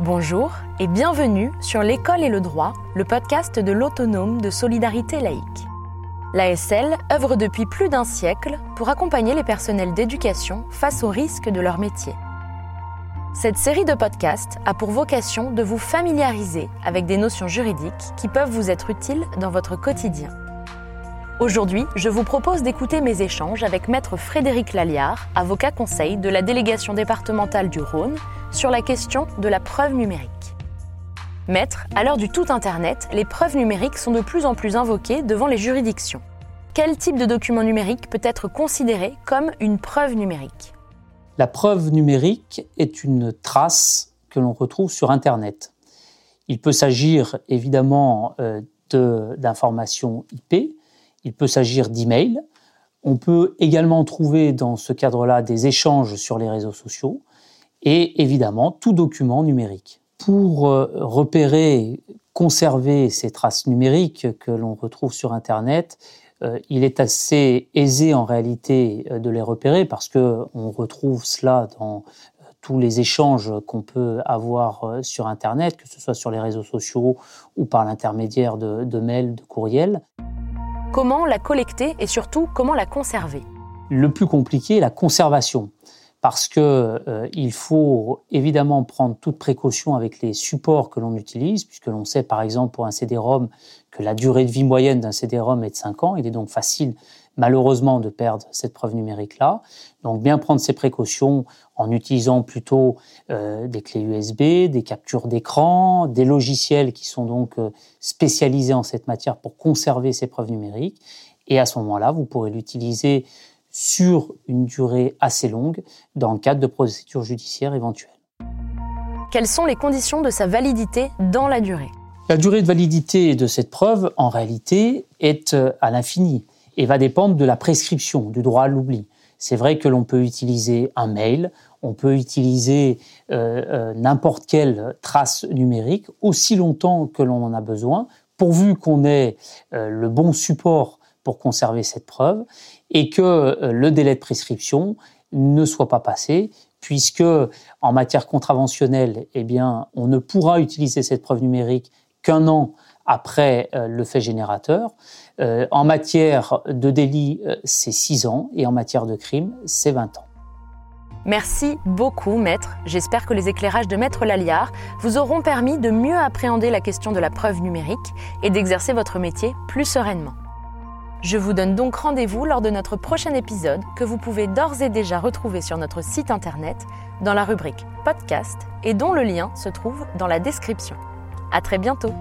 Bonjour et bienvenue sur L'école et le droit, le podcast de l'autonome de solidarité laïque. L'ASL œuvre depuis plus d'un siècle pour accompagner les personnels d'éducation face aux risques de leur métier. Cette série de podcasts a pour vocation de vous familiariser avec des notions juridiques qui peuvent vous être utiles dans votre quotidien. Aujourd'hui, je vous propose d'écouter mes échanges avec Maître Frédéric Laliard, avocat conseil de la délégation départementale du Rhône, sur la question de la preuve numérique. Maître, à l'heure du tout Internet, les preuves numériques sont de plus en plus invoquées devant les juridictions. Quel type de document numérique peut être considéré comme une preuve numérique? La preuve numérique est une trace que l'on retrouve sur Internet. Il peut s'agir évidemment euh, d'informations IP, il peut s'agir d'emails, on peut également trouver dans ce cadre-là des échanges sur les réseaux sociaux, et évidemment tout document numérique. Pour euh, repérer, conserver ces traces numériques que l'on retrouve sur Internet, euh, il est assez aisé en réalité euh, de les repérer parce que on retrouve cela dans tous les échanges qu'on peut avoir sur Internet, que ce soit sur les réseaux sociaux ou par l'intermédiaire de, de mails, de courriels. Comment la collecter et surtout comment la conserver? Le plus compliqué est la conservation parce que euh, faut évidemment prendre toute précaution avec les supports que l'on utilise, puisque l'on sait par exemple pour un CD-ROM que la durée de vie moyenne d'un CD-ROM est de 5 ans. Il est donc facile malheureusement de perdre cette preuve numérique-là. Donc bien prendre ces précautions en utilisant plutôt euh, des clés USB, des captures d'écran, des logiciels qui sont donc euh, spécialisés en cette matière pour conserver ces preuves numériques. Et à ce moment-là, vous pourrez l'utiliser sur une durée assez longue dans le cadre de procédures judiciaires éventuelles. Quelles sont les conditions de sa validité dans la durée? La durée de validité de cette preuve, en réalité, est euh, à l'infini et va dépendre de la prescription, du droit à l'oubli. C'est vrai que l'on peut utiliser un mail, on peut utiliser euh, euh, n'importe quelle trace numérique aussi longtemps que l'on en a besoin, pourvu qu'on ait le bon support pour conserver cette preuve et que euh, le délai de prescription ne soit pas passé, puisque en matière contraventionnelle, eh bien, on ne pourra utiliser cette preuve numérique qu'un an après euh, le fait générateur. Euh, en matière de délit, c'est 6 ans, et en matière de crime, c'est 20 ans. Merci beaucoup, maître. J'espère que les éclairages de maître Laliard vous auront permis de mieux appréhender la question de la preuve numérique et d'exercer votre métier plus sereinement. Je vous donne donc rendez-vous lors de notre prochain épisode que vous pouvez d'ores et déjà retrouver sur notre site internet dans la rubrique podcast et dont le lien se trouve dans la description. À très bientôt!